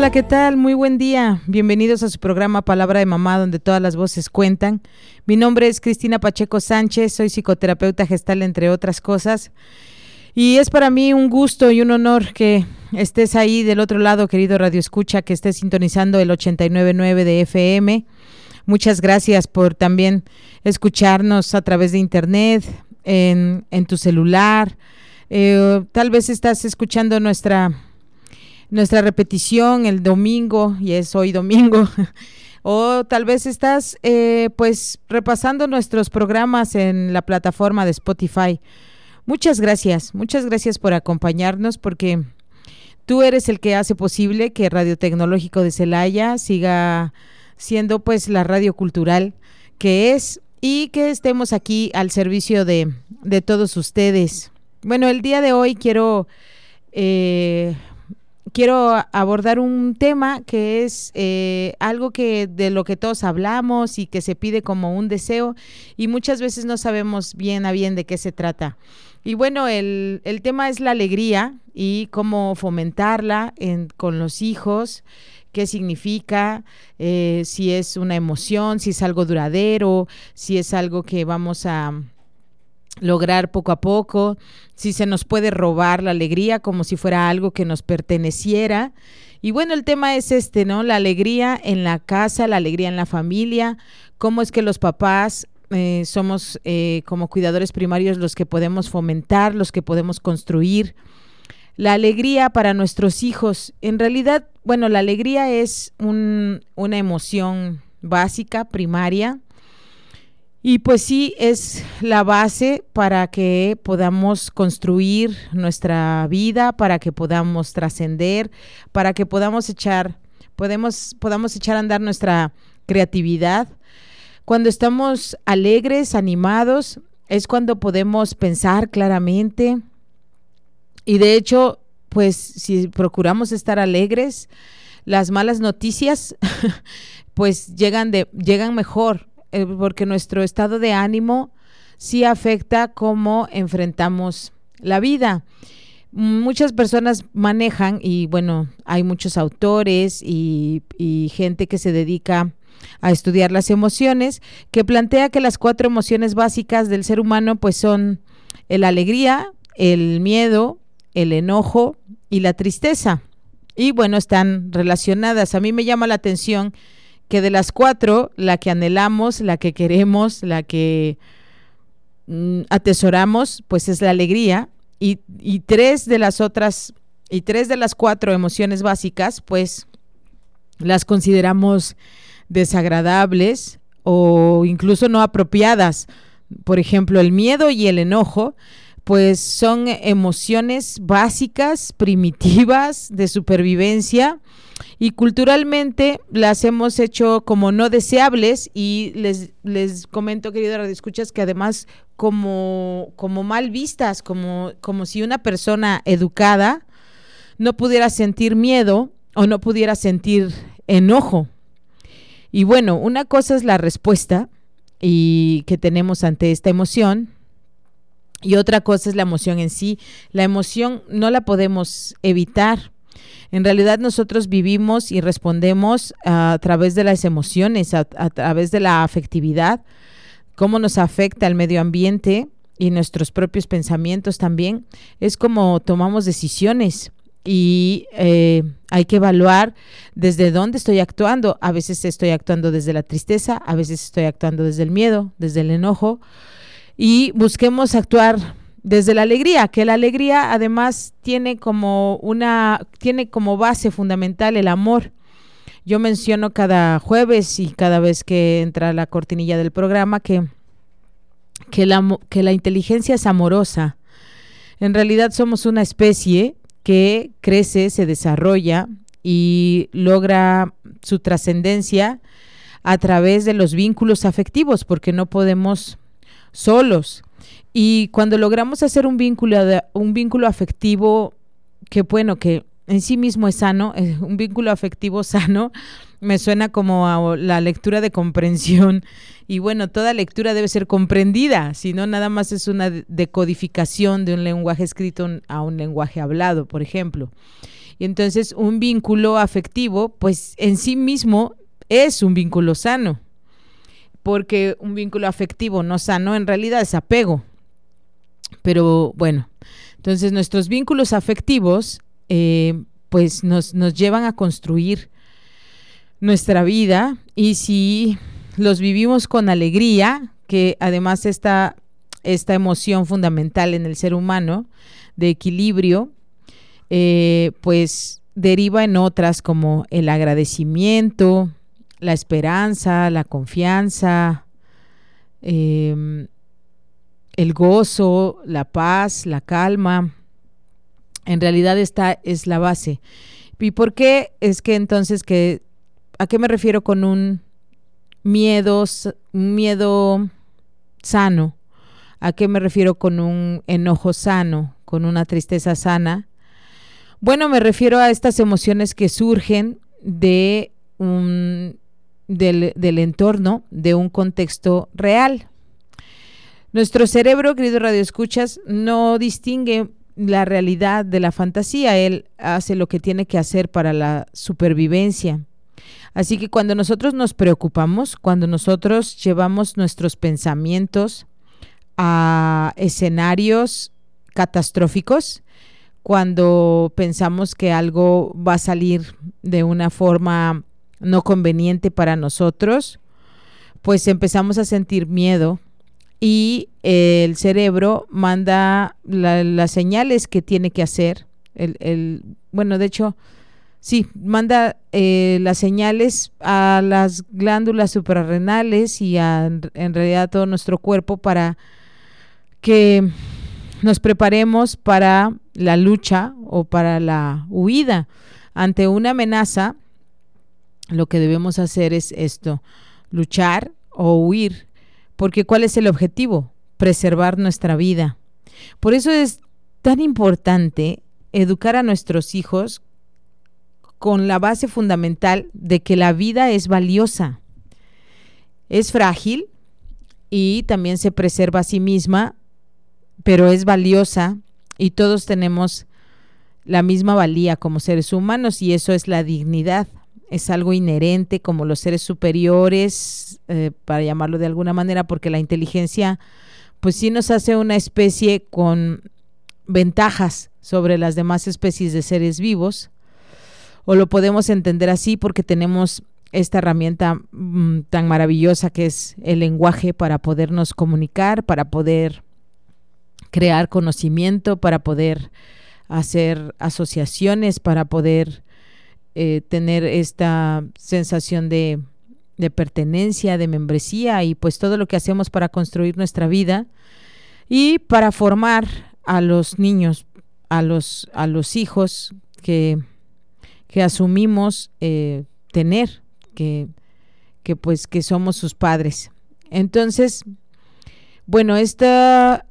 Hola, ¿qué tal? Muy buen día. Bienvenidos a su programa Palabra de Mamá, donde todas las voces cuentan. Mi nombre es Cristina Pacheco Sánchez, soy psicoterapeuta gestal, entre otras cosas. Y es para mí un gusto y un honor que estés ahí del otro lado, querido Radio Escucha, que estés sintonizando el 899 de FM. Muchas gracias por también escucharnos a través de internet, en, tu celular. Eh, tal vez estás escuchando nuestra nuestra repetición el domingo, y es hoy domingo, o tal vez estás eh, pues repasando nuestros programas en la plataforma de Spotify. Muchas gracias, muchas gracias por acompañarnos porque tú eres el que hace posible que Radio Tecnológico de Celaya siga siendo pues la radio cultural que es y que estemos aquí al servicio de, de todos ustedes. Bueno, el día de hoy quiero eh, quiero abordar un tema que es eh, algo que de lo que todos hablamos y que se pide como un deseo y muchas veces no sabemos bien a bien de qué se trata. Y bueno, el, tema es la alegría y cómo fomentarla en, con los hijos, qué significa, eh, si es una emoción, si es algo duradero, si es algo que vamos a lograr poco a poco, si se nos puede robar la alegría como si fuera algo que nos perteneciera. Y bueno, el tema es este, ¿no? La alegría en la casa, la alegría en la familia, cómo es que los papás eh, somos eh, como cuidadores primarios los que podemos fomentar, los que podemos construir. La alegría para nuestros hijos, en realidad, bueno, la alegría es una emoción básica, primaria, y pues sí, es la base para que podamos construir nuestra vida, para que podamos trascender, para que podamos echar, podemos, podamos echar a andar nuestra creatividad. Cuando estamos alegres, animados, es cuando podemos pensar claramente. Y de hecho, pues si procuramos estar alegres, las malas noticias pues llegan de llegan mejor eh, porque nuestro estado de ánimo sí afecta cómo enfrentamos la vida. Muchas personas manejan, y bueno, hay muchos autores y, gente que se dedica a estudiar las emociones, que plantea que las cuatro emociones básicas del ser humano pues son la alegría, el miedo, el enojo y la tristeza. Y bueno, están relacionadas. A mí me llama la atención que de las cuatro, la que anhelamos, la que queremos, la que mm, atesoramos, pues es la alegría. Y, y, tres de las otras, y tres de las cuatro emociones básicas, pues las consideramos desagradables o incluso no apropiadas. Por ejemplo, el miedo y el enojo, pues son emociones básicas, primitivas, de supervivencia y culturalmente las hemos hecho como no deseables y les, les comento, querido Escuchas, que además como, como mal vistas, como, como si una persona educada no pudiera sentir miedo o no pudiera sentir enojo. Y bueno, una cosa es la respuesta y que tenemos ante esta emoción y otra cosa es la emoción en sí. La emoción no la podemos evitar en realidad nosotros vivimos y respondemos a, través de las emociones, a, través de la afectividad, cómo nos afecta el medio ambiente y nuestros propios pensamientos también. Es como tomamos decisiones y eh, hay que evaluar desde dónde estoy actuando. A veces estoy actuando desde la tristeza, a veces estoy actuando desde el miedo, desde el enojo. Y busquemos actuar desde la alegría, que la alegría además tiene como una tiene como base fundamental el amor. Yo menciono cada jueves y cada vez que entra la cortinilla del programa que que la, que la inteligencia es amorosa. En realidad somos una especie que crece, se desarrolla y logra su trascendencia a través de los vínculos afectivos, porque no podemos solos. Y cuando logramos hacer un vínculo, un vínculo afectivo que, bueno, que en sí mismo es sano, eh, un vínculo afectivo sano, me suena como a la lectura de comprensión. Y bueno, toda lectura debe ser comprendida, si no, nada más es una decodificación de un lenguaje escrito a un lenguaje hablado, por ejemplo. Y entonces un vínculo afectivo, pues en sí mismo es un vínculo sano, porque un vínculo afectivo no sano en realidad es apego. Pero bueno, entonces nuestros vínculos afectivos eh, pues nos, nos llevan a construir nuestra vida y si los vivimos con alegría, que además está esta emoción fundamental en el ser humano de equilibrio, eh, pues deriva en otras como el agradecimiento, la esperanza, la confianza, em, el gozo, la paz, la calma. En realidad esta es la base. ¿Y por qué es que entonces que a qué me refiero con un un miedo sano? ¿A qué me refiero con un enojo sano, con una tristeza sana? Bueno, me refiero a estas emociones que surgen de un, del, entorno, de un contexto real. Nuestro cerebro, querido Radio Escuchas, no distingue la realidad de la fantasía. Él hace lo que tiene que hacer para la supervivencia. Así que cuando nosotros nos preocupamos, cuando nosotros llevamos nuestros pensamientos a escenarios catastróficos, cuando pensamos que algo va a salir de una forma no conveniente para nosotros, pues empezamos a sentir miedo y el cerebro manda las señales que tiene que hacer. El, bueno, de hecho, sí, manda eh, las señales a las glándulas suprarrenales y a, en realidad a todo nuestro cuerpo para que nos preparemos para la lucha o para la huida. Ante una amenaza, lo que debemos hacer es esto, luchar o huir, porque ¿cuál es el objetivo? Preservar nuestra vida. Por eso es tan importante educar a nuestros hijos con la base fundamental de que la vida es valiosa, es frágil y también se preserva a sí misma pero es valiosa y todos tenemos la misma valía como seres humanos y eso es la dignidad. Es algo inherente como los seres superiores, eh, para llamarlo de alguna manera, porque la inteligencia pues sí nos hace una especie con ventajas sobre las demás especies de seres vivos, o lo podemos entender así porque tenemos esta herramienta mm, tan maravillosa que es el lenguaje para podernos comunicar, para poder crear conocimiento, para poder hacer asociaciones, para poder eh, tener esta sensación de, de pertenencia, de membresía y pues todo lo que hacemos para construir nuestra vida y para formar a los niños, a los, a los hijos que, que asumimos eh, tener, que, que pues que somos sus padres. Entonces, bueno, esta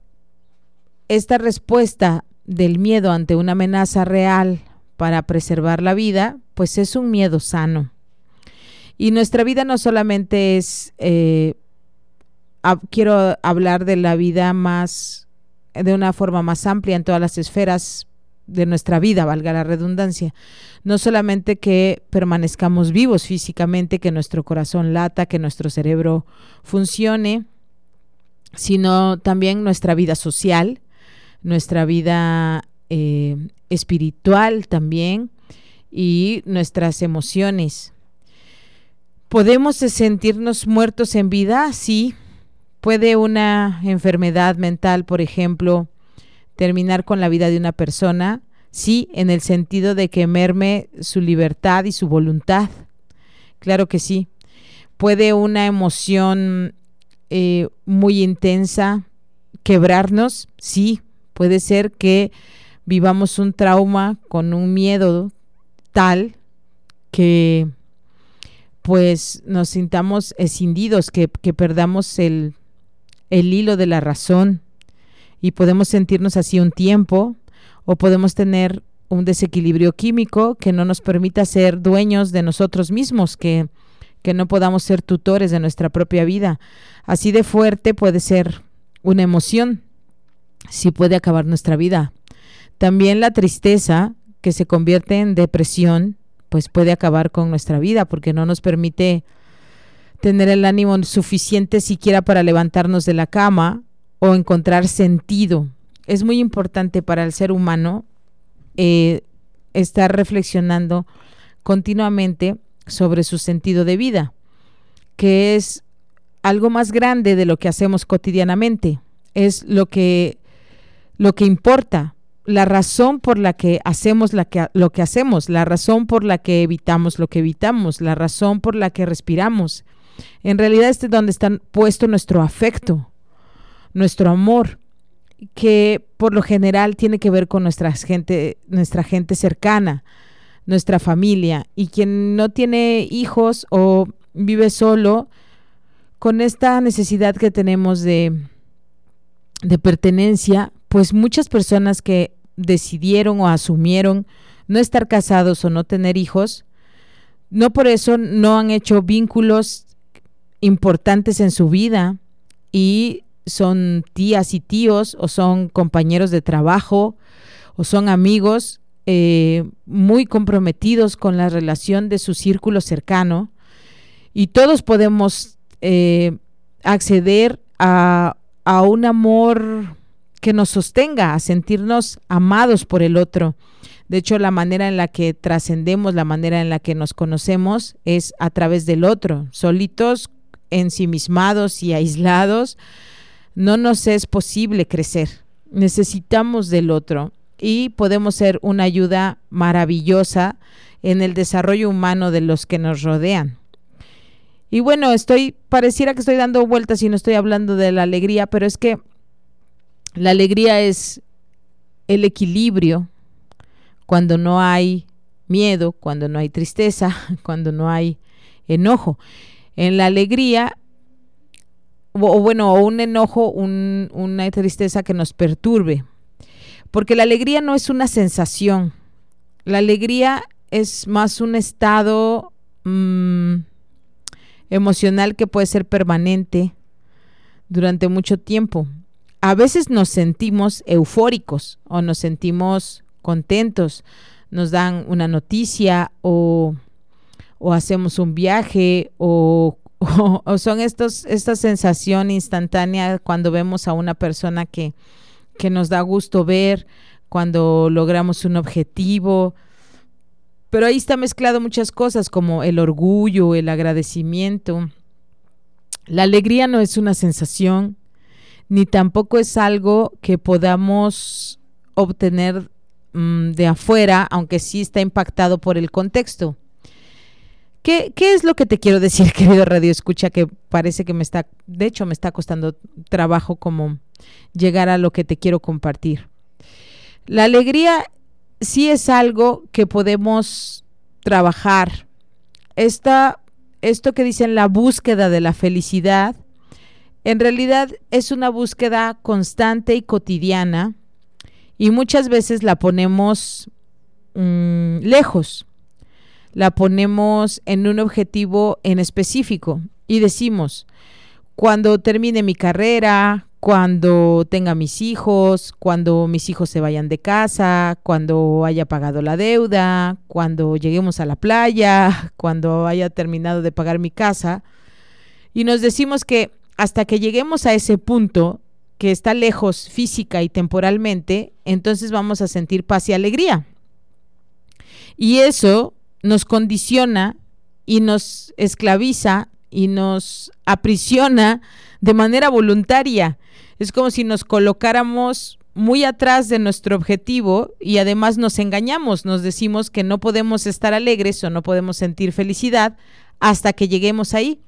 esta respuesta del miedo ante una amenaza real para preservar la vida, pues es un miedo sano. Y nuestra vida no solamente es, eh, quiero hablar de la vida más, de una forma más amplia en todas las esferas de nuestra vida, valga la redundancia. No solamente que permanezcamos vivos físicamente, que nuestro corazón lata, que nuestro cerebro funcione, sino también nuestra vida social, nuestra vida eh, espiritual también y nuestras emociones. ¿Podemos sentirnos muertos en vida? Sí. ¿Puede una enfermedad mental, por ejemplo, terminar con la vida de una persona? Sí, en el sentido de que merme su libertad y su voluntad. Claro que sí. ¿Puede una emoción eh, muy intensa quebrarnos? Sí, Puede ser que vivamos un trauma con un miedo tal que pues nos sintamos escindidos, que, que perdamos el, el hilo de la razón y podemos sentirnos así un tiempo o podemos tener un desequilibrio químico que no nos permita ser dueños de nosotros mismos, que, que no podamos ser tutores de nuestra propia vida. Así de fuerte puede ser una emoción, si puede acabar nuestra vida. También la tristeza, que se convierte en depresión, pues puede acabar con nuestra vida porque no nos permite tener el ánimo suficiente siquiera para levantarnos de la cama o encontrar sentido. Es muy importante para el ser humano eh, estar reflexionando continuamente sobre su sentido de vida, que es algo más grande de lo que hacemos cotidianamente, es lo que, lo que importa, la razón por la que hacemos lo que hacemos, la razón por la que evitamos lo que evitamos, la razón por la que respiramos. En realidad es donde está puesto nuestro afecto, nuestro amor, que por lo general tiene que ver con nuestra gente, nuestra gente cercana, nuestra familia. Y quien no tiene hijos o vive solo, con esta necesidad que tenemos de, de pertenencia, pues muchas personas que decidieron o asumieron no estar casados o no tener hijos, no por eso no han hecho vínculos importantes en su vida y son tías y tíos o son compañeros de trabajo o son amigos eh, muy comprometidos con la relación de su círculo cercano. Y todos podemos eh, acceder a, a un amor que nos sostenga, a sentirnos amados por el otro. De hecho, la manera en la que trascendemos, la manera en la que nos conocemos es a través del otro. Solitos, ensimismados y aislados, no nos es posible crecer. Necesitamos del otro y podemos ser una ayuda maravillosa en el desarrollo humano de los que nos rodean. Y bueno, estoy, pareciera que estoy dando vueltas y no estoy hablando de la alegría, pero es que la alegría es el equilibrio cuando no hay miedo, cuando no hay tristeza, cuando no hay enojo. En la alegría, o, bueno, un enojo, una tristeza que nos perturbe. Porque la alegría no es una sensación. La alegría es más un estado mm, emocional que puede ser permanente durante mucho tiempo a veces nos sentimos eufóricos o nos sentimos contentos, nos dan una noticia o, hacemos un viaje o, o, son estos, esta sensación instantánea cuando vemos a una persona que, que nos da gusto ver, cuando logramos un objetivo. Pero ahí está mezclado muchas cosas como el orgullo, el agradecimiento. La alegría no es una sensación, ni tampoco es algo que podamos obtener mm, de afuera, aunque sí está impactado por el contexto. ¿Qué, ¿Qué, es lo que te quiero decir, querido Radio Escucha? Que parece que me está, de hecho, me está costando trabajo como llegar a lo que te quiero compartir. La alegría sí es algo que podemos trabajar. Esta, esto que dicen la búsqueda de la felicidad en realidad es una búsqueda constante y cotidiana y muchas veces la ponemos mm, lejos, la ponemos en un objetivo en específico y decimos, cuando termine mi carrera, cuando tenga mis hijos, cuando mis hijos se vayan de casa, cuando haya pagado la deuda, cuando lleguemos a la playa, cuando haya terminado de pagar mi casa. Y nos decimos que hasta que lleguemos a ese punto que está lejos física y temporalmente, entonces vamos a sentir paz y alegría. Y eso nos condiciona y nos esclaviza y nos aprisiona de manera voluntaria. Es como si nos colocáramos muy atrás de nuestro objetivo y además nos engañamos, nos decimos que no podemos estar alegres o no podemos sentir felicidad hasta que lleguemos ahí,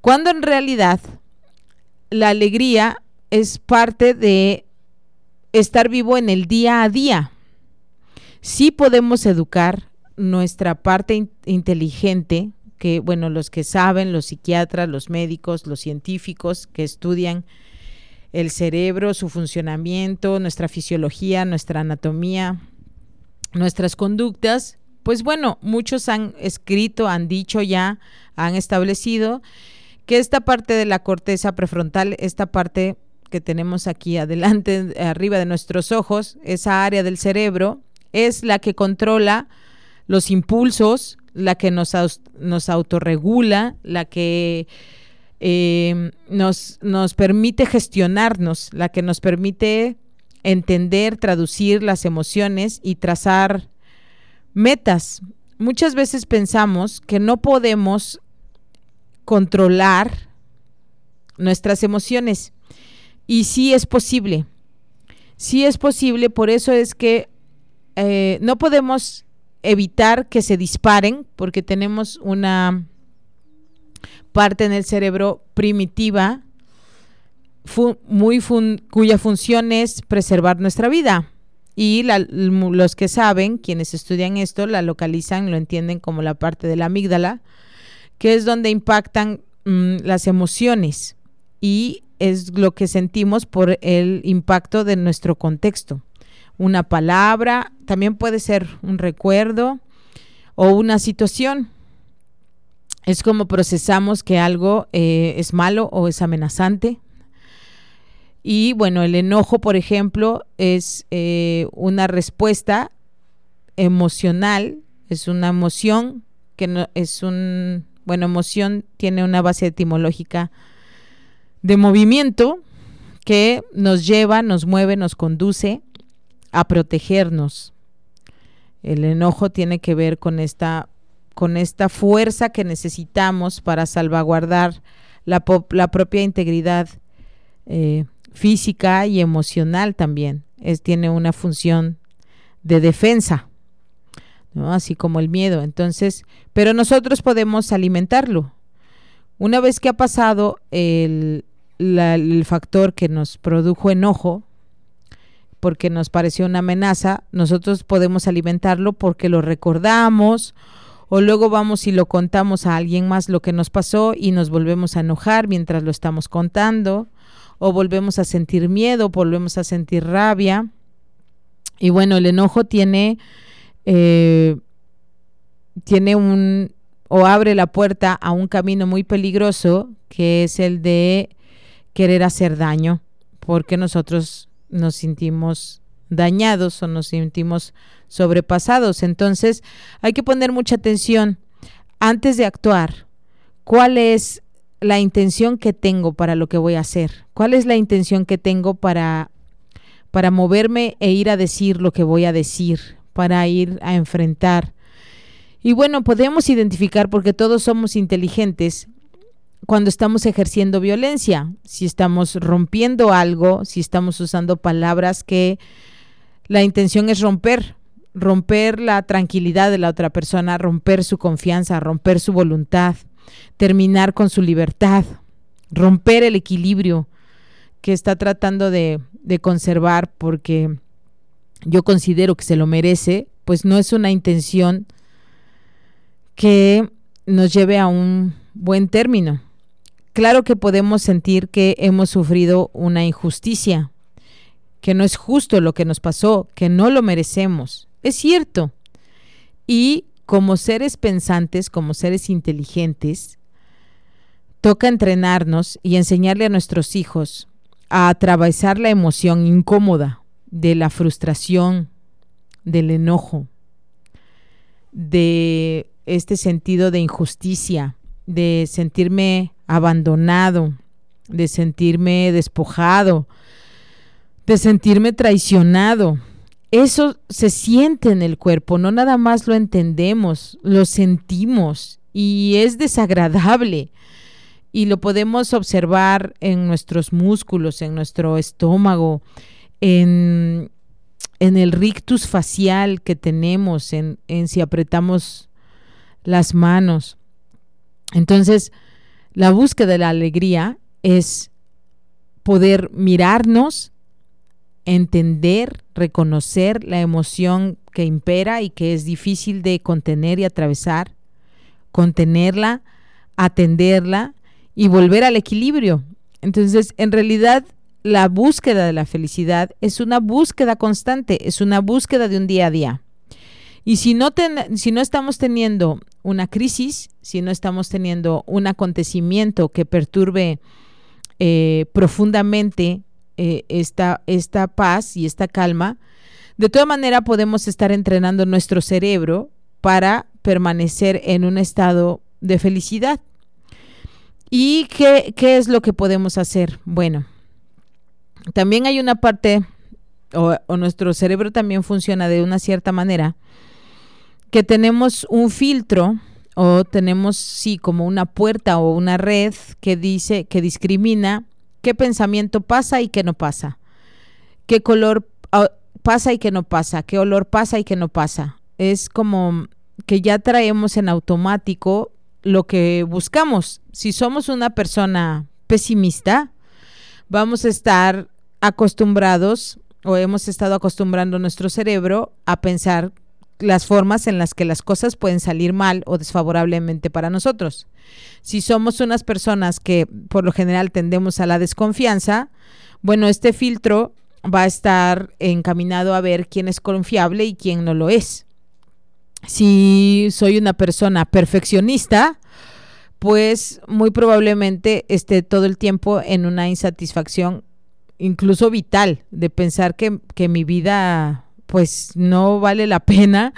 cuando en realidad la alegría es parte de estar vivo en el día a día. Sí podemos educar nuestra parte inteligente, que bueno, los que saben, los psiquiatras, los médicos, los científicos que estudian el cerebro, su funcionamiento, nuestra fisiología, nuestra anatomía, nuestras conductas, pues bueno, muchos han escrito, han dicho ya, han establecido que esta parte de la corteza prefrontal, esta parte que tenemos aquí adelante, arriba de nuestros ojos, esa área del cerebro, es la que controla los impulsos, la que nos, nos autorregula, la que eh, nos, nos permite gestionarnos, la que nos permite entender, traducir las emociones y trazar metas. Muchas veces pensamos que no podemos controlar nuestras emociones y sí es posible. Sí es posible, por eso es que eh, no podemos evitar que se disparen porque tenemos una parte en el cerebro primitiva muy cuya función es preservar nuestra vida. Y los que saben, quienes estudian esto, la localizan, lo entienden como la parte de la amígdala, que es donde impactan mm, las emociones y es lo que sentimos por el impacto de nuestro contexto. Una palabra, también puede ser un recuerdo o una situación. Es como procesamos que algo eh, es malo o es amenazante y bueno, el enojo, por ejemplo, es eh, una respuesta emocional, es una emoción que no, es un, bueno, emoción tiene una base etimológica de movimiento que nos lleva, nos mueve, nos conduce a protegernos. El enojo tiene que ver con esta, con esta fuerza que necesitamos para salvaguardar la, la propia integridad eh, física y emocional también. Es, tiene una función de defensa, ¿no? así como el miedo. Entonces, pero nosotros podemos alimentarlo. Una vez que ha pasado el, el factor que nos produjo enojo, porque nos pareció una amenaza, nosotros podemos alimentarlo porque lo recordamos o luego vamos y lo contamos a alguien más lo que nos pasó y nos volvemos a enojar mientras lo estamos contando o volvemos a sentir miedo, volvemos a sentir rabia. Y bueno, el enojo tiene, eh, tiene un, o abre la puerta a un camino muy peligroso, que es el de querer hacer daño, porque nosotros nos sentimos dañados o nos sentimos sobrepasados. Entonces, hay que poner mucha atención antes de actuar. ¿Cuál es la intención que tengo para lo que voy a hacer? ¿Cuál es la intención que tengo para, para moverme e ir a decir lo que voy a decir, para ir a enfrentar? Y bueno, podemos identificar, porque todos somos inteligentes, cuando estamos ejerciendo violencia, si estamos rompiendo algo, si estamos usando palabras que la intención es romper, romper la tranquilidad de la otra persona, romper su confianza, romper su voluntad terminar con su libertad, romper el equilibrio que está tratando de, conservar porque yo considero que se lo merece, pues no es una intención que nos lleve a un buen término. Claro que podemos sentir que hemos sufrido una injusticia, que no es justo lo que nos pasó, que no lo merecemos. Es cierto. Y como seres pensantes, como seres inteligentes, toca entrenarnos y enseñarle a nuestros hijos a atravesar la emoción incómoda de la frustración, del enojo, de este sentido de injusticia, de sentirme abandonado, de sentirme despojado, de sentirme traicionado, eso se siente en el cuerpo, no nada más lo entendemos, lo sentimos y es desagradable. Y lo podemos observar en nuestros músculos, en nuestro estómago, en, el rictus facial que tenemos, en, en si apretamos las manos. Entonces, la búsqueda de la alegría es poder mirarnos, entender, reconocer la emoción que impera y que es difícil de contener y atravesar, contenerla, atenderla y volver al equilibrio. Entonces, en realidad, la búsqueda de la felicidad es una búsqueda constante, es una búsqueda de un día a día. Y si no, si no estamos teniendo una crisis, si no estamos teniendo un acontecimiento que perturbe eh, profundamente eh, esta, esta paz y esta calma, de toda manera podemos estar entrenando nuestro cerebro para permanecer en un estado de felicidad. ¿Y qué, qué es lo que podemos hacer? Bueno, también hay una parte, o, nuestro cerebro también funciona de una cierta manera, que tenemos un filtro o tenemos, sí, como una puerta o una red que dice, que discrimina qué pensamiento pasa y qué no pasa, qué color ah, pasa y qué no pasa, qué olor pasa y qué no pasa. Es como que ya traemos en automático lo que buscamos. Si somos una persona pesimista, vamos a estar acostumbrados o hemos estado acostumbrando nuestro cerebro a pensar las formas en las que las cosas pueden salir mal o desfavorablemente para nosotros. Si somos unas personas que por lo general tendemos a la desconfianza, bueno, este filtro va a estar encaminado a ver quién es confiable y quién no lo es. Si soy una persona perfeccionista, pues muy probablemente esté todo el tiempo en una insatisfacción, incluso vital, de pensar que, que mi vida pues no vale la pena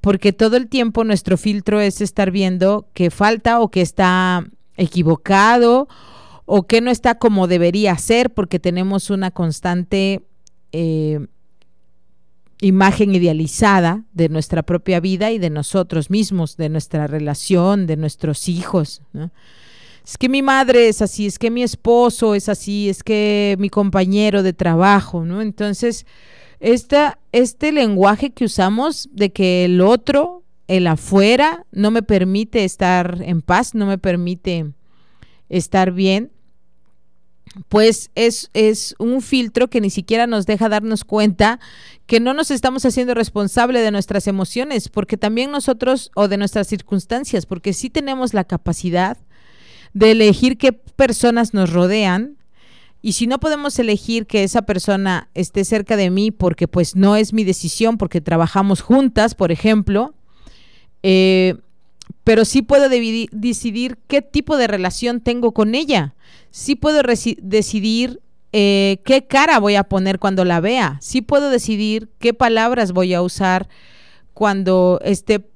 porque todo el tiempo nuestro filtro es estar viendo que falta o que está equivocado o que no está como debería ser porque tenemos una constante eh, imagen idealizada de nuestra propia vida y de nosotros mismos, de nuestra relación, de nuestros hijos. Es que mi madre es así, es que mi esposo es así, es que mi compañero de trabajo, ¿no? Entonces, este lenguaje que usamos de que el otro, el afuera, no me permite estar en paz, no me permite estar bien, pues es, es, un filtro que ni siquiera nos deja darnos cuenta que no nos estamos haciendo responsable de nuestras emociones, porque también nosotros, o de nuestras circunstancias, porque sí tenemos la capacidad de elegir qué personas nos rodean, y si no podemos elegir que esa persona esté cerca de mí porque pues no es mi decisión, porque trabajamos juntas, por ejemplo, eh, pero sí puedo decidir qué tipo de relación tengo con ella. Sí puedo decidir eh, qué cara voy a poner cuando la vea. Sí puedo decidir qué palabras voy a usar cuando esté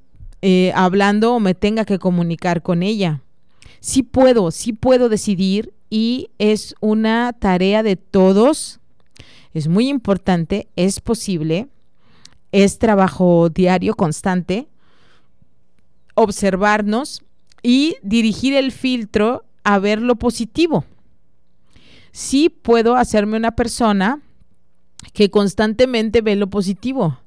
eh, hablando o me tenga que comunicar con ella. Sí puedo, sí puedo decidir y es una tarea de todos. Es muy importante, es posible, es trabajo diario, constante, observarnos y dirigir el filtro a ver lo positivo. Sí puedo hacerme una persona que constantemente ve lo positivo.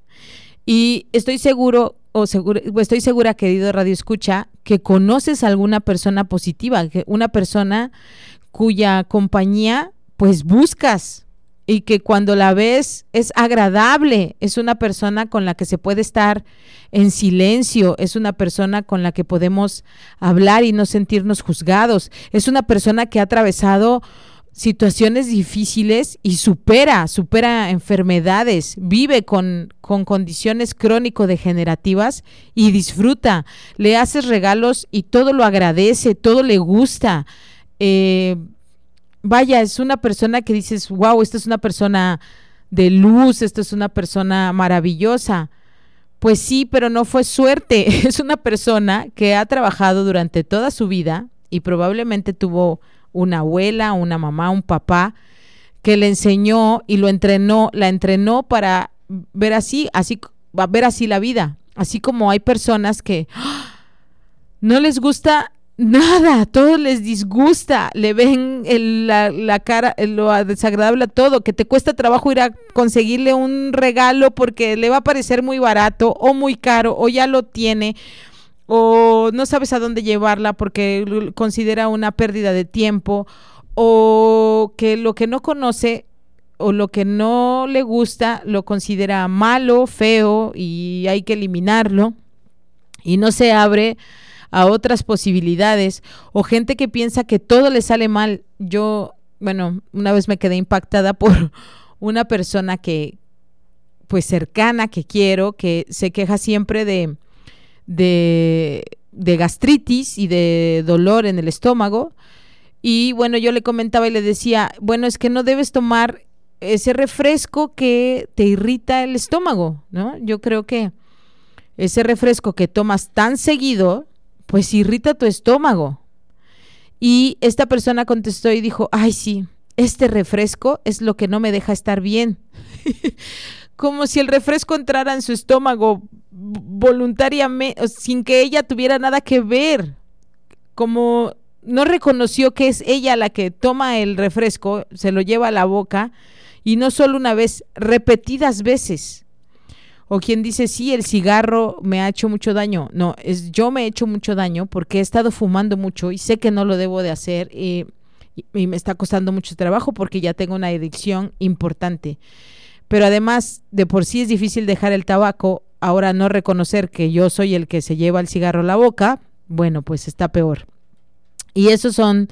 Y estoy seguro, o estoy segura, querido Radio Escucha, que conoces a alguna persona positiva, que una persona cuya compañía pues buscas y que cuando la ves es agradable, es una persona con la que se puede estar en silencio, es una persona con la que podemos hablar y no sentirnos juzgados, es una persona que ha atravesado situaciones difíciles y supera, supera enfermedades, vive con, con condiciones crónico-degenerativas y disfruta, le haces regalos y todo lo agradece, todo le gusta eh, vaya, es una persona que dices, wow, esta es una persona de luz, esta es una persona maravillosa. Pues sí, pero no fue suerte. Es una persona que ha trabajado durante toda su vida y probablemente tuvo una abuela, una mamá, un papá que le enseñó y lo entrenó, la entrenó para ver así, así, ver así la vida. Así como hay personas que no les gusta Nada, todo les disgusta, le ven la, cara, lo desagradable a todo, que te cuesta trabajo ir a conseguirle un regalo porque le va a parecer muy barato o muy caro o ya lo tiene o no sabes a dónde llevarla porque considera una pérdida de tiempo o que lo que no conoce o lo que no le gusta lo considera malo, feo y hay que eliminarlo y no se abre a otras posibilidades o gente que piensa que todo le sale mal. Yo, bueno, una vez me quedé impactada por una persona que, pues cercana, que quiero, que se queja siempre de, de, de gastritis y de dolor en el estómago. Y bueno, yo le comentaba y le decía, bueno, es que no debes tomar ese refresco que te irrita el estómago, ¿no? Yo creo que ese refresco que tomas tan seguido, pues irrita tu estómago. Y esta persona contestó y dijo, ay sí, este refresco es lo que no me deja estar bien. Como si el refresco entrara en su estómago voluntariamente, sin que ella tuviera nada que ver. Como no reconoció que es ella la que toma el refresco, se lo lleva a la boca, y no solo una vez, repetidas veces. O quien dice, sí, el cigarro me ha hecho mucho daño. No, es yo me he hecho mucho daño porque he estado fumando mucho y sé que no lo debo de hacer y, y me está costando mucho trabajo porque ya tengo una adicción importante. Pero además, de por sí es difícil dejar el tabaco, ahora no reconocer que yo soy el que se lleva el cigarro a la boca, bueno, pues está peor. Y esos son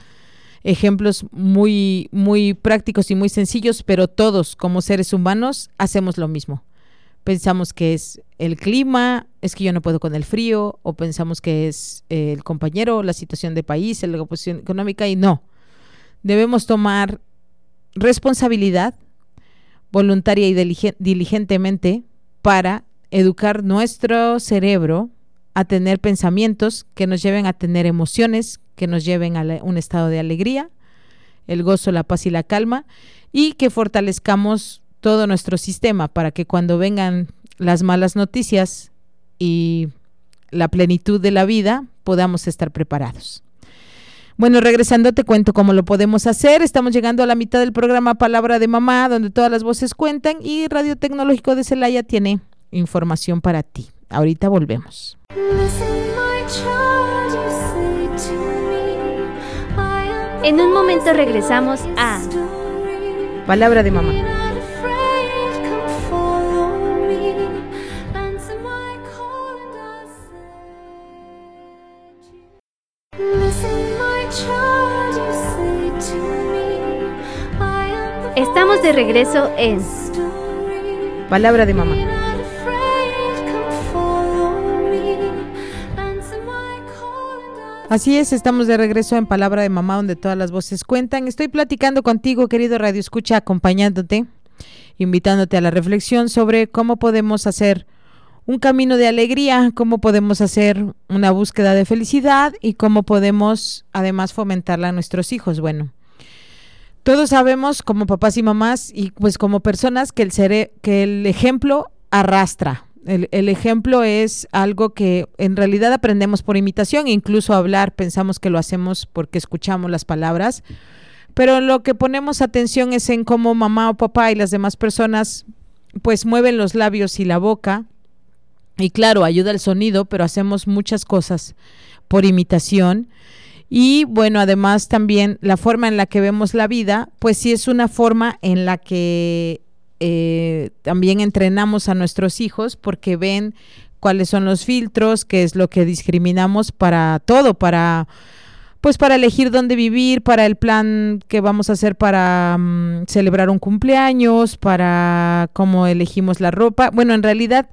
ejemplos muy, muy prácticos y muy sencillos, pero todos como seres humanos hacemos lo mismo pensamos que es el clima, es que yo no puedo con el frío, o pensamos que es el compañero, la situación de país, la posición económica, y no. Debemos tomar responsabilidad voluntaria y diligentemente para educar nuestro cerebro a tener pensamientos que nos lleven a tener emociones, que nos lleven a un estado de alegría, el gozo, la paz y la calma, y que fortalezcamos todo nuestro sistema para que cuando vengan las malas noticias y la plenitud de la vida podamos estar preparados. Bueno, regresando te cuento cómo lo podemos hacer. Estamos llegando a la mitad del programa Palabra de Mamá, donde todas las voces cuentan y Radio Tecnológico de Celaya tiene información para ti. Ahorita volvemos. En un momento regresamos a Palabra de Mamá. Estamos de regreso en Palabra de Mamá. Así es, estamos de regreso en Palabra de Mamá, donde todas las voces cuentan. Estoy platicando contigo, querido Radio Escucha, acompañándote, invitándote a la reflexión sobre cómo podemos hacer un camino de alegría, cómo podemos hacer una búsqueda de felicidad y cómo podemos además fomentarla a nuestros hijos. Bueno, todos sabemos como papás y mamás y pues como personas que el, que el ejemplo arrastra. El, el, ejemplo es algo que en realidad aprendemos por imitación, incluso hablar pensamos que lo hacemos porque escuchamos las palabras, pero lo que ponemos atención es en cómo mamá o papá y las demás personas pues mueven los labios y la boca y claro, ayuda el sonido, pero hacemos muchas cosas por imitación. Y bueno, además también la forma en la que vemos la vida, pues sí es una forma en la que eh, también entrenamos a nuestros hijos porque ven cuáles son los filtros, qué es lo que discriminamos para todo, para pues para elegir dónde vivir, para el plan que vamos a hacer para mm, celebrar un cumpleaños, para cómo elegimos la ropa. Bueno, en realidad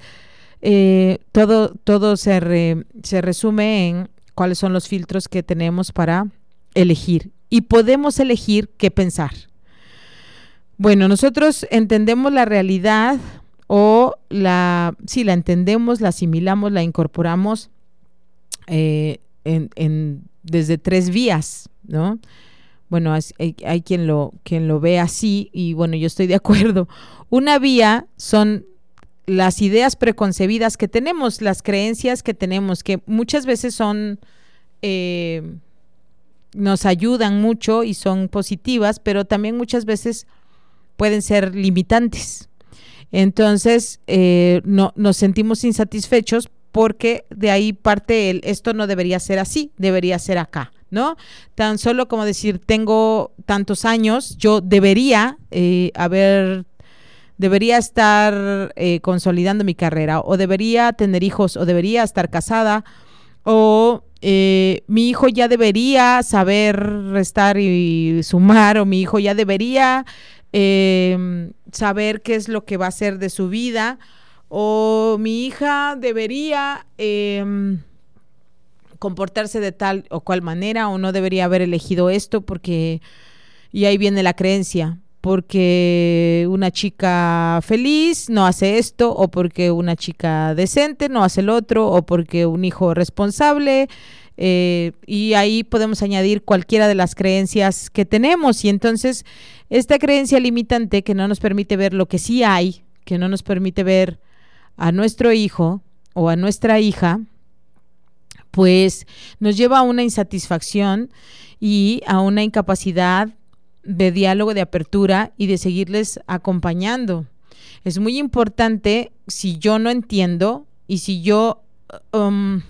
eh, todo, todo se, se resume en cuáles son los filtros que tenemos para elegir y podemos elegir qué pensar. Bueno, nosotros entendemos la realidad o la, si la entendemos, la asimilamos, la incorporamos eh, en, desde tres vías, ¿no? Bueno, hay, hay, quien, lo, quien lo ve así y bueno, yo estoy de acuerdo. Una vía son las ideas preconcebidas que tenemos, las creencias que tenemos, que muchas veces son, eh, nos ayudan mucho y son positivas, pero también muchas veces pueden ser limitantes. Entonces, eh, no, nos sentimos insatisfechos porque de ahí parte el, esto no debería ser así, debería ser acá, ¿no? Tan solo como decir, tengo tantos años, yo debería eh, haber debería estar eh, consolidando mi carrera, o debería tener hijos, o debería estar casada, o eh, mi hijo ya debería saber restar y sumar, o mi hijo ya debería em, saber qué es lo que va a hacer de su vida, o mi hija debería em, comportarse de tal o cual manera, o no debería haber elegido esto porque, y ahí viene la creencia, porque una chica feliz no hace esto, o porque una chica decente no hace el otro, o porque un hijo responsable. Eh, y ahí podemos añadir cualquiera de las creencias que tenemos. Y entonces, esta creencia limitante que no nos permite ver lo que sí hay, que no nos permite ver a nuestro hijo o a nuestra hija, pues nos lleva a una insatisfacción y a una incapacidad de diálogo, de apertura y de seguirles acompañando. Es muy importante si yo no entiendo y si yo... Um,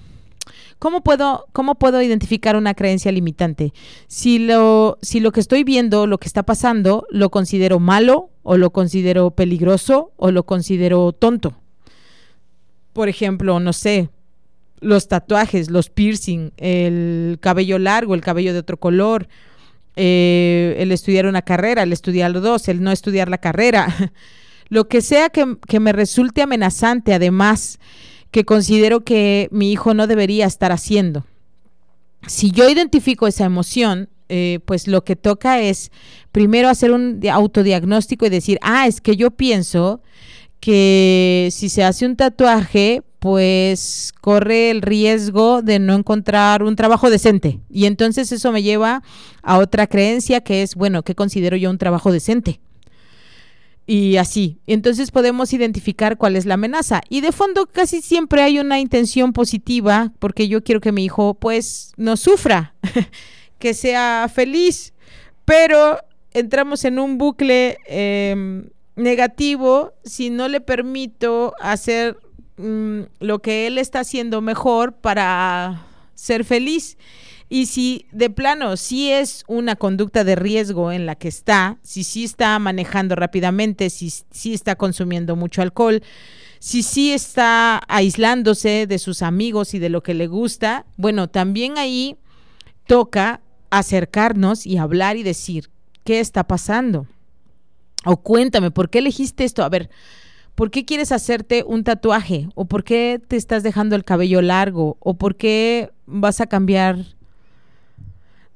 ¿Cómo puedo, ¿Cómo puedo identificar una creencia limitante? Si lo, si lo que estoy viendo, lo que está pasando, lo considero malo o lo considero peligroso o lo considero tonto. Por ejemplo, no sé, los tatuajes, los piercing, el cabello largo, el cabello de otro color, eh, el estudiar una carrera, el estudiar dos, el no estudiar la carrera, lo que sea que, me resulte amenazante, además, que considero que mi hijo no debería estar haciendo. Si yo identifico esa emoción, eh, pues lo que toca es primero hacer un autodiagnóstico y decir, ah, es que yo pienso que si se hace un tatuaje, pues corre el riesgo de no encontrar un trabajo decente. Y entonces eso me lleva a otra creencia que es, bueno, ¿qué considero yo un trabajo decente? Y así. Entonces podemos identificar cuál es la amenaza. Y de fondo casi siempre hay una intención positiva porque yo quiero que mi hijo pues no sufra, que sea feliz. Pero entramos en un bucle em, negativo si no le permito hacer Mm, lo que él está haciendo mejor para ser feliz. Y si de plano sí es una conducta de riesgo en la que está, si sí está manejando rápidamente, si sí está consumiendo mucho alcohol, si sí está aislándose de sus amigos y de lo que le gusta, bueno, también ahí toca acercarnos y hablar y decir, ¿qué está pasando? O cuéntame, ¿por qué elegiste esto? A ver, ¿Por qué quieres hacerte un tatuaje? ¿O por qué te estás dejando el cabello largo? ¿O por qué vas a cambiar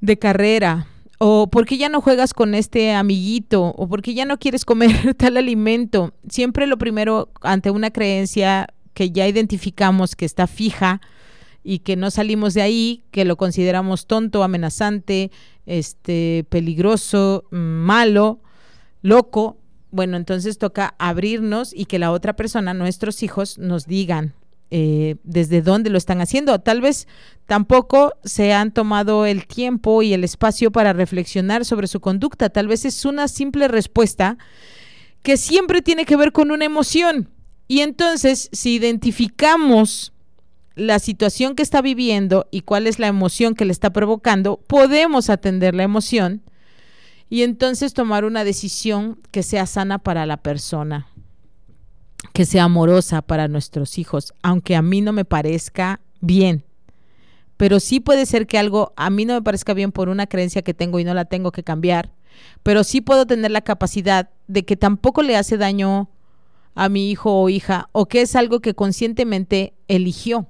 de carrera? ¿O por qué ya no juegas con este amiguito? ¿O por qué ya no quieres comer tal alimento? Siempre lo primero ante una creencia que ya identificamos que está fija y que no salimos de ahí, que lo consideramos tonto, amenazante, este, peligroso, malo, loco, bueno, entonces toca abrirnos y que la otra persona, nuestros hijos, nos digan eh, desde dónde lo están haciendo. Tal vez tampoco se han tomado el tiempo y el espacio para reflexionar sobre su conducta. Tal vez es una simple respuesta que siempre tiene que ver con una emoción. Y entonces, si identificamos la situación que está viviendo y cuál es la emoción que le está provocando, podemos atender la emoción y entonces tomar una decisión que sea sana para la persona, que sea amorosa para nuestros hijos, aunque a mí no me parezca bien. Pero sí puede ser que algo a mí no me parezca bien por una creencia que tengo y no la tengo que cambiar, pero sí puedo tener la capacidad de que tampoco le hace daño a mi hijo o hija o que es algo que conscientemente eligió.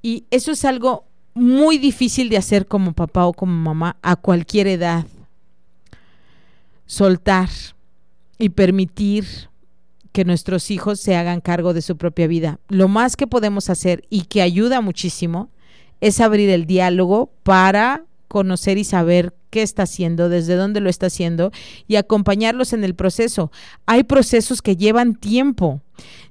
Y eso es algo muy difícil de hacer como papá o como mamá a cualquier edad soltar y permitir que nuestros hijos se hagan cargo de su propia vida. Lo más que podemos hacer y que ayuda muchísimo es abrir el diálogo para conocer y saber qué está haciendo, desde dónde lo está haciendo y acompañarlos en el proceso. Hay procesos que llevan tiempo.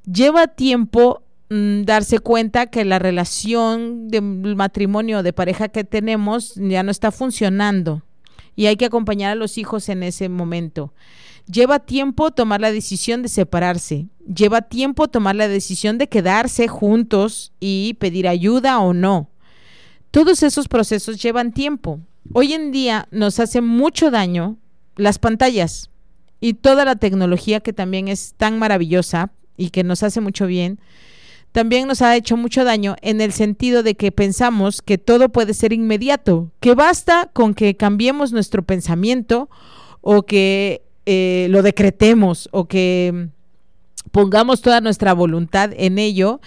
Lleva tiempo mm, darse cuenta que la relación de matrimonio de pareja que tenemos ya no está funcionando y hay que acompañar a los hijos en ese momento. Lleva tiempo tomar la decisión de separarse. Lleva tiempo tomar la decisión de quedarse juntos y pedir ayuda o no. Todos esos procesos llevan tiempo. Hoy en día nos hace mucho daño las pantallas y toda la tecnología que también es tan maravillosa y que nos hace mucho bien, también nos ha hecho mucho daño en el sentido de que pensamos que todo puede ser inmediato, que basta con que cambiemos nuestro pensamiento o que eh, lo decretemos o que pongamos toda nuestra voluntad en ello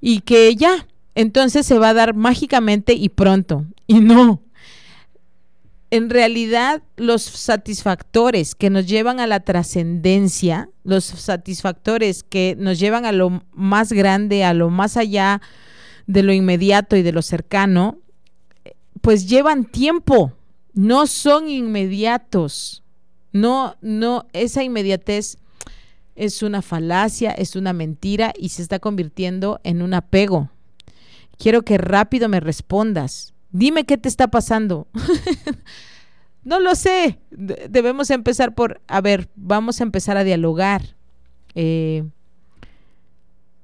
y que ya, entonces se va a dar mágicamente y pronto. Y no, en realidad los satisfactores que nos llevan a la trascendencia, los satisfactores que nos llevan a lo más grande, a lo más allá de lo inmediato y de lo cercano, pues llevan tiempo, no son inmediatos. No, no, esa inmediatez es una falacia, es una mentira y se está convirtiendo en un apego. Quiero que rápido me respondas. Dime qué te está pasando. no lo sé. Debemos empezar por, a ver, vamos a empezar a dialogar. Eh,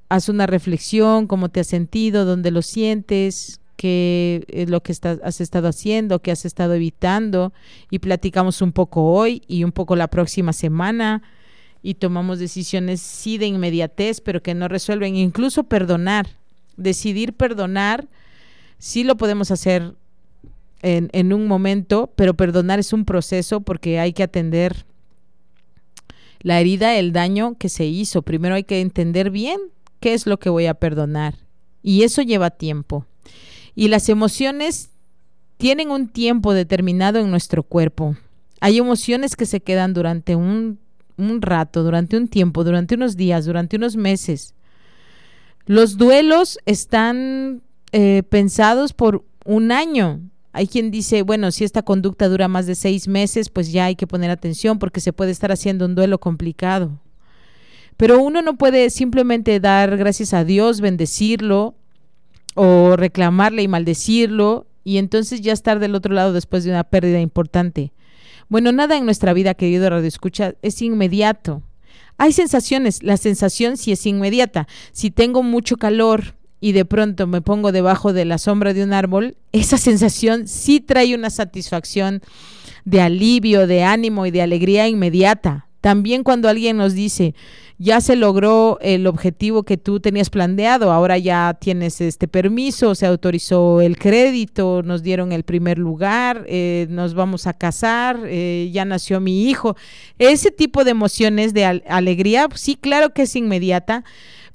haz una reflexión, cómo te has sentido, dónde lo sientes, qué es lo que has estado haciendo, qué has estado evitando y platicamos un poco hoy y un poco la próxima semana y tomamos decisiones sí de inmediatez, pero que no resuelven, incluso perdonar, decidir perdonar sí lo podemos hacer en, en un momento, pero perdonar es un proceso porque hay que atender la herida, el daño que se hizo. Primero hay que entender bien qué es lo que voy a perdonar. Y eso lleva tiempo. Y las emociones tienen un tiempo determinado en nuestro cuerpo. Hay emociones que se quedan durante un, un, rato, durante un tiempo, durante unos días, durante unos meses. Los duelos están eh, pensados por un año. Hay quien dice, bueno, si esta conducta dura más de seis meses, pues ya hay que poner atención porque se puede estar haciendo un duelo complicado. Pero uno no puede simplemente dar gracias a Dios, bendecirlo o reclamarle y maldecirlo y entonces ya estar del otro lado después de una pérdida importante. Bueno, nada en nuestra vida, querido Radio Escucha, es inmediato. Hay sensaciones, la sensación sí es inmediata. Si tengo mucho calor, y de pronto me pongo debajo de la sombra de un árbol, esa sensación sí trae una satisfacción de alivio, de ánimo y de alegría inmediata. También cuando alguien nos dice, ya se logró el objetivo que tú tenías planteado, ahora ya tienes este permiso, se autorizó el crédito, nos dieron el primer lugar, eh, nos vamos a casar, eh, ya nació mi hijo. Ese tipo de emociones de alegría, sí, claro que es inmediata,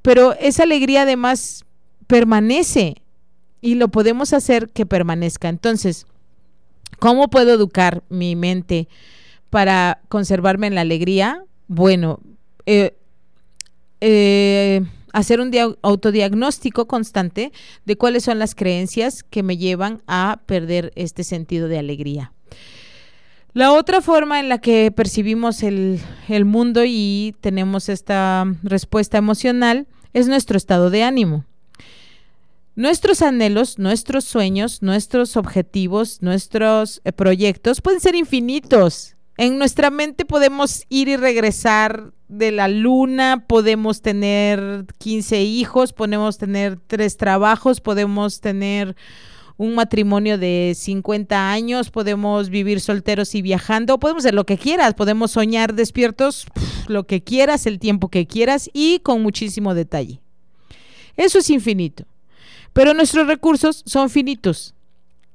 pero esa alegría además permanece y lo podemos hacer que permanezca. Entonces, ¿cómo puedo educar mi mente para conservarme en la alegría? Bueno, eh, eh, hacer un autodiagnóstico constante de cuáles son las creencias que me llevan a perder este sentido de alegría. La otra forma en la que percibimos el, mundo y tenemos esta respuesta emocional es nuestro estado de ánimo. Nuestros anhelos, nuestros sueños, nuestros objetivos, nuestros eh, proyectos pueden ser infinitos. En nuestra mente podemos ir y regresar de la luna, podemos tener 15 hijos, podemos tener tres trabajos, podemos tener un matrimonio de 50 años, podemos vivir solteros y viajando, podemos hacer lo que quieras, podemos soñar despiertos, lo que quieras, el tiempo que quieras y con muchísimo detalle. Eso es infinito. Pero nuestros recursos son finitos,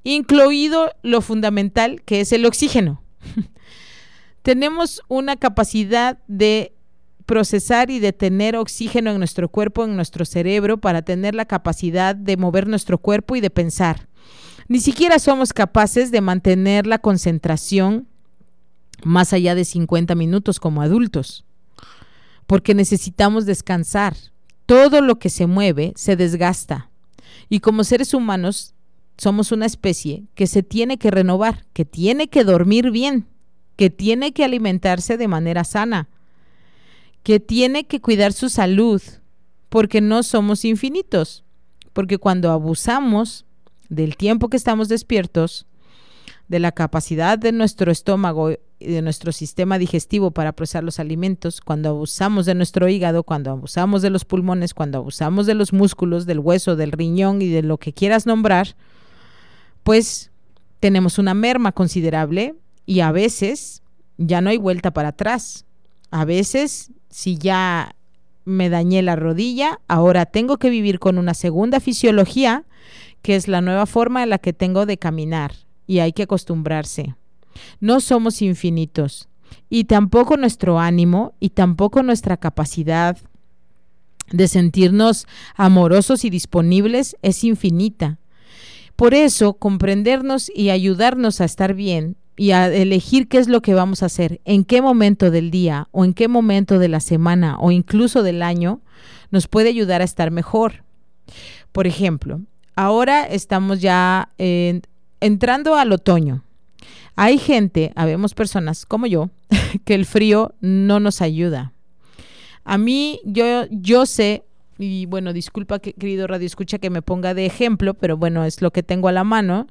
incluido lo fundamental que es el oxígeno. Tenemos una capacidad de procesar y de tener oxígeno en nuestro cuerpo, en nuestro cerebro, para tener la capacidad de mover nuestro cuerpo y de pensar. Ni siquiera somos capaces de mantener la concentración más allá de 50 minutos como adultos, porque necesitamos descansar. Todo lo que se mueve se desgasta. Y como seres humanos somos una especie que se tiene que renovar, que tiene que dormir bien, que tiene que alimentarse de manera sana, que tiene que cuidar su salud, porque no somos infinitos. Porque cuando abusamos del tiempo que estamos despiertos, de la capacidad de nuestro estómago y de nuestro sistema digestivo para procesar los alimentos, cuando abusamos de nuestro hígado, cuando abusamos de los pulmones, cuando abusamos de los músculos, del hueso, del riñón y de lo que quieras nombrar, pues tenemos una merma considerable y a veces ya no hay vuelta para atrás. A veces, si ya me dañé la rodilla, ahora tengo que vivir con una segunda fisiología, que es la nueva forma en la que tengo de caminar, y hay que acostumbrarse. No somos infinitos, y tampoco nuestro ánimo y tampoco nuestra capacidad de sentirnos amorosos y disponibles es infinita. Por eso, comprendernos y ayudarnos a estar bien y a elegir qué es lo que vamos a hacer, en qué momento del día o en qué momento de la semana o incluso del año, nos puede ayudar a estar mejor. Por ejemplo, ahora estamos ya entrando al otoño. Hay gente, habemos personas como yo, que el frío no nos ayuda. A mí, yo, yo sé, y bueno, disculpa que, querido Radio Escucha que me ponga de ejemplo, pero bueno, es lo que tengo a la mano.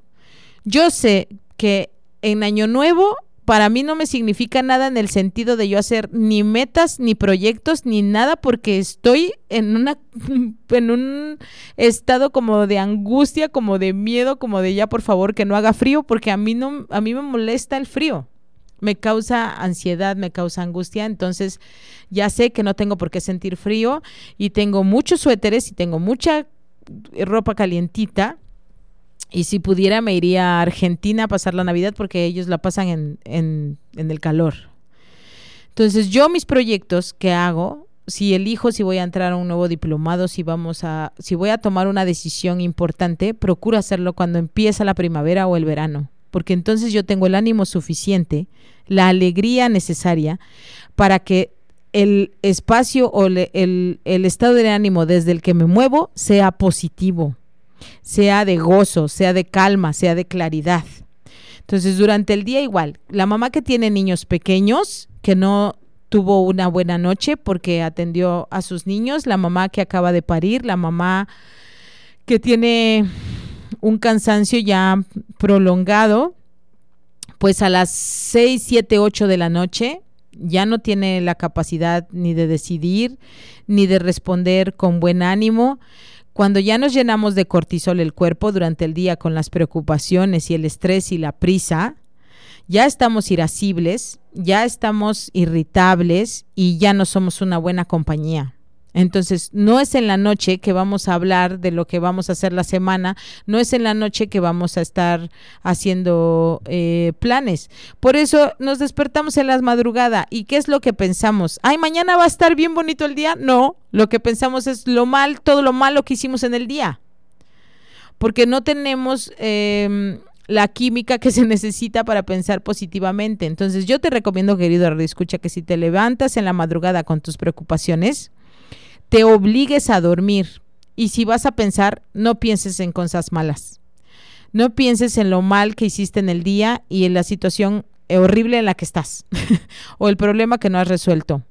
Yo sé que en Año Nuevo para mí no me significa nada en el sentido de yo hacer ni metas, ni proyectos, ni nada, porque estoy en una en un estado como de angustia, como de miedo, como de ya por favor que no haga frío, porque a mí no, a mí me molesta el frío. Me causa ansiedad, me causa angustia, entonces ya sé que no tengo por qué sentir frío y tengo muchos suéteres y tengo mucha ropa calientita y si pudiera me iría a Argentina a pasar la Navidad porque ellos la pasan en, en, en el calor. Entonces yo mis proyectos que hago, si elijo si voy a entrar a un nuevo diplomado, si vamos a, si voy a tomar una decisión importante, procuro hacerlo cuando empieza la primavera o el verano, porque entonces yo tengo el ánimo suficiente, la alegría necesaria para que el espacio o el, el, el estado de ánimo desde el que me muevo sea positivo sea de gozo, sea de calma, sea de claridad. Entonces, durante el día igual, la mamá que tiene niños pequeños, que no tuvo una buena noche porque atendió a sus niños, la mamá que acaba de parir, la mamá que tiene un cansancio ya prolongado, pues a las 6, 7, 8 de la noche ya no tiene la capacidad ni de decidir, ni de responder con buen ánimo. Cuando ya nos llenamos de cortisol el cuerpo durante el día con las preocupaciones y el estrés y la prisa, ya estamos irascibles, ya estamos irritables y ya no somos una buena compañía. Entonces, no es en la noche que vamos a hablar de lo que vamos a hacer la semana, no es en la noche que vamos a estar haciendo eh, planes. Por eso nos despertamos en la madrugada. ¿Y qué es lo que pensamos? Ay, mañana va a estar bien bonito el día. No, lo que pensamos es lo mal, todo lo malo que hicimos en el día. Porque no tenemos... Em, la química que se necesita para pensar positivamente. Entonces, yo te recomiendo, querido escucha, que si te levantas en la madrugada con tus preocupaciones, te obligues a dormir. Y si vas a pensar, no pienses en cosas malas. No pienses en lo mal que hiciste en el día y en la situación horrible en la que estás o el problema que no has resuelto.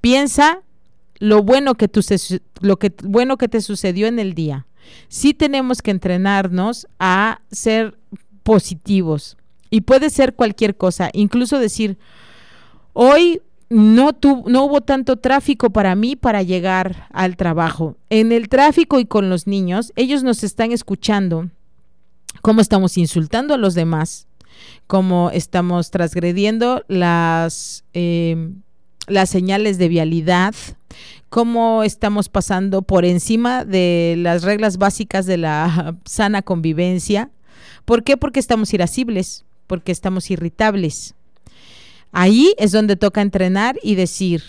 Piensa lo bueno que, lo que bueno que te sucedió en el día. Sí tenemos que entrenarnos a ser positivos y puede ser cualquier cosa, incluso decir, hoy no, no hubo tanto tráfico para mí para llegar al trabajo. En el tráfico y con los niños, ellos nos están escuchando cómo estamos insultando a los demás, cómo estamos transgrediendo las, em, las señales de vialidad, cómo estamos pasando por encima de las reglas básicas de la sana convivencia. ¿Por qué? Porque estamos irascibles, porque estamos irritables. Ahí es donde toca entrenar y decir,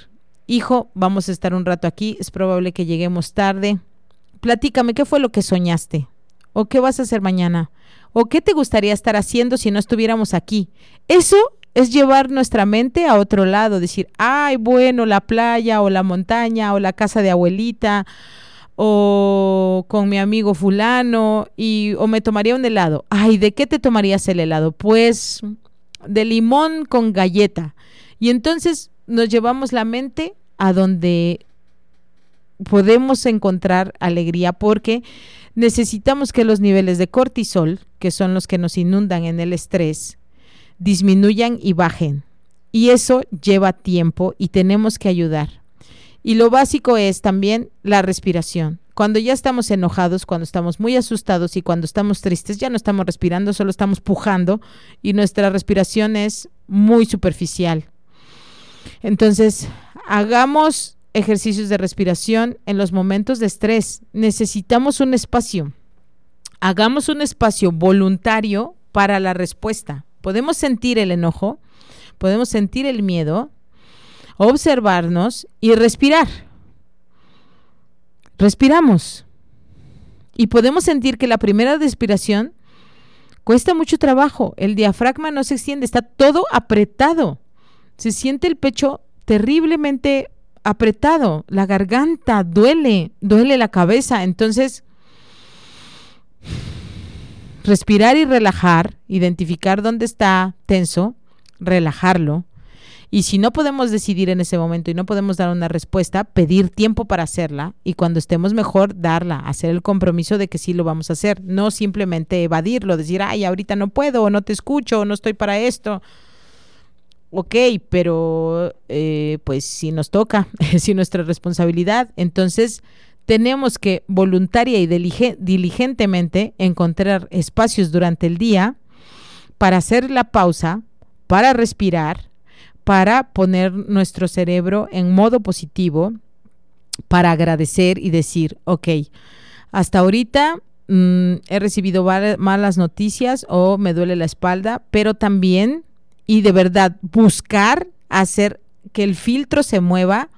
hijo, vamos a estar un rato aquí, es probable que lleguemos tarde. Platícame, ¿qué fue lo que soñaste? ¿O qué vas a hacer mañana? ¿O qué te gustaría estar haciendo si no estuviéramos aquí? Eso es llevar nuestra mente a otro lado, decir, ay, bueno, la playa o la montaña o la casa de abuelita o con mi amigo fulano y o me tomaría un helado. Ay, ¿de qué te tomarías el helado? Pues de limón con galleta. Y entonces nos llevamos la mente a donde podemos encontrar alegría porque necesitamos que los niveles de cortisol, que son los que nos inundan en el estrés, disminuyan y bajen. Y eso lleva tiempo y tenemos que ayudar. Y lo básico es también la respiración. Cuando ya estamos enojados, cuando estamos muy asustados y cuando estamos tristes, ya no estamos respirando, solo estamos pujando y nuestra respiración es muy superficial. Entonces, hagamos ejercicios de respiración en los momentos de estrés. Necesitamos un espacio. Hagamos un espacio voluntario para la respuesta. Podemos sentir el enojo, podemos sentir el miedo, observarnos y respirar. Respiramos. Y podemos sentir que la primera respiración cuesta mucho trabajo. El diafragma no se extiende, está todo apretado. Se siente el pecho terriblemente apretado, la garganta duele, duele la cabeza. Entonces, respirar y relajar, identificar dónde está tenso, relajarlo y si no podemos decidir en ese momento y no podemos dar una respuesta, pedir tiempo para hacerla y cuando estemos mejor, darla, hacer el compromiso de que sí lo vamos a hacer, no simplemente evadirlo, decir, ay, ahorita no puedo, o no te escucho, o no estoy para esto. Ok, pero eh, pues si nos toca, si nuestra responsabilidad, entonces tenemos que voluntaria y diligentemente encontrar espacios durante el día para hacer la pausa, para respirar, para poner nuestro cerebro en modo positivo, para agradecer y decir, ok, hasta ahorita mm, he recibido malas noticias o me duele la espalda, pero también, y de verdad, buscar hacer que el filtro se mueva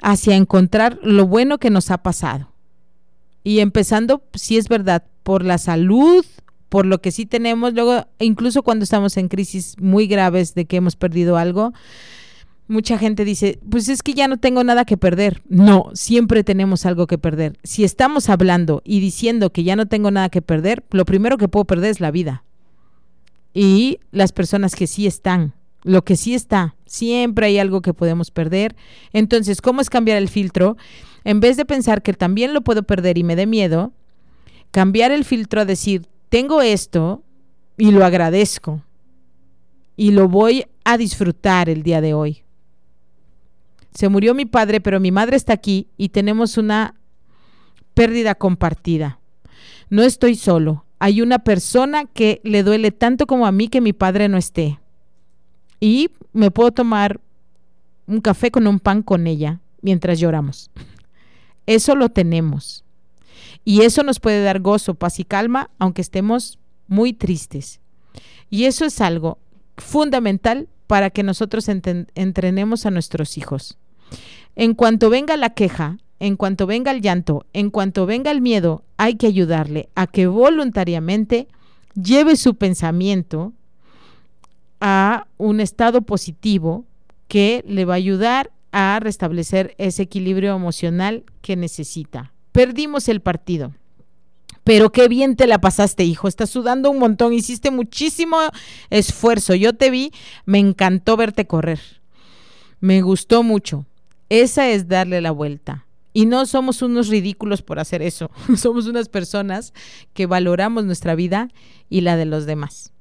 hacia encontrar lo bueno que nos ha pasado. Y empezando, si es verdad, por la salud por lo que sí tenemos, luego incluso cuando estamos en crisis muy graves de que hemos perdido algo, mucha gente dice, pues es que ya no tengo nada que perder. No, siempre tenemos algo que perder. Si estamos hablando y diciendo que ya no tengo nada que perder, lo primero que puedo perder es la vida. Y las personas que sí están, lo que sí está, siempre hay algo que podemos perder. Entonces, ¿cómo es cambiar el filtro? En vez de pensar que también lo puedo perder y me dé miedo, cambiar el filtro a decir, tengo esto y lo agradezco y lo voy a disfrutar el día de hoy. Se murió mi padre, pero mi madre está aquí y tenemos una pérdida compartida. No estoy solo. Hay una persona que le duele tanto como a mí que mi padre no esté. Y me puedo tomar un café con un pan con ella mientras lloramos. Eso lo tenemos. Y eso nos puede dar gozo, paz y calma, aunque estemos muy tristes. Y eso es algo fundamental para que nosotros entrenemos a nuestros hijos. En cuanto venga la queja, en cuanto venga el llanto, en cuanto venga el miedo, hay que ayudarle a que voluntariamente lleve su pensamiento a un estado positivo que le va a ayudar a restablecer ese equilibrio emocional que necesita. Perdimos el partido. Pero qué bien te la pasaste, hijo. Estás sudando un montón, hiciste muchísimo esfuerzo. Yo te vi, me encantó verte correr. Me gustó mucho. Esa es darle la vuelta. Y no somos unos ridículos por hacer eso. somos unas personas que valoramos nuestra vida y la de los demás.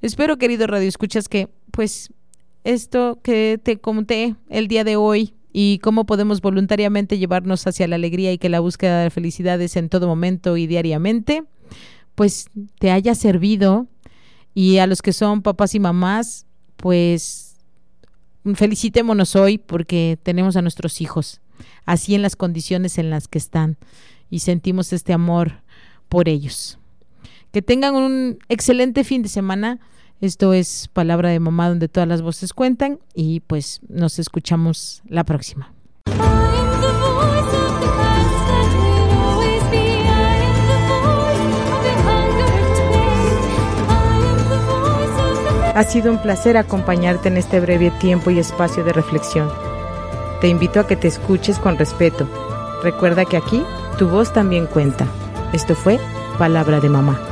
Espero, querido Radio Escuchas, que pues esto que te conté el día de hoy y cómo podemos voluntariamente llevarnos hacia la alegría y que la búsqueda de felicidad es en todo momento y diariamente, pues te haya servido y a los que son papás y mamás, pues felicitémonos hoy porque tenemos a nuestros hijos así en las condiciones en las que están y sentimos este amor por ellos. Que tengan un excelente fin de semana esto es Palabra de Mamá donde todas las voces cuentan y pues nos escuchamos la próxima. Ha sido un placer acompañarte en este breve tiempo y espacio de reflexión. Te invito a que te escuches con respeto. Recuerda que aquí tu voz también cuenta. Esto fue Palabra de Mamá.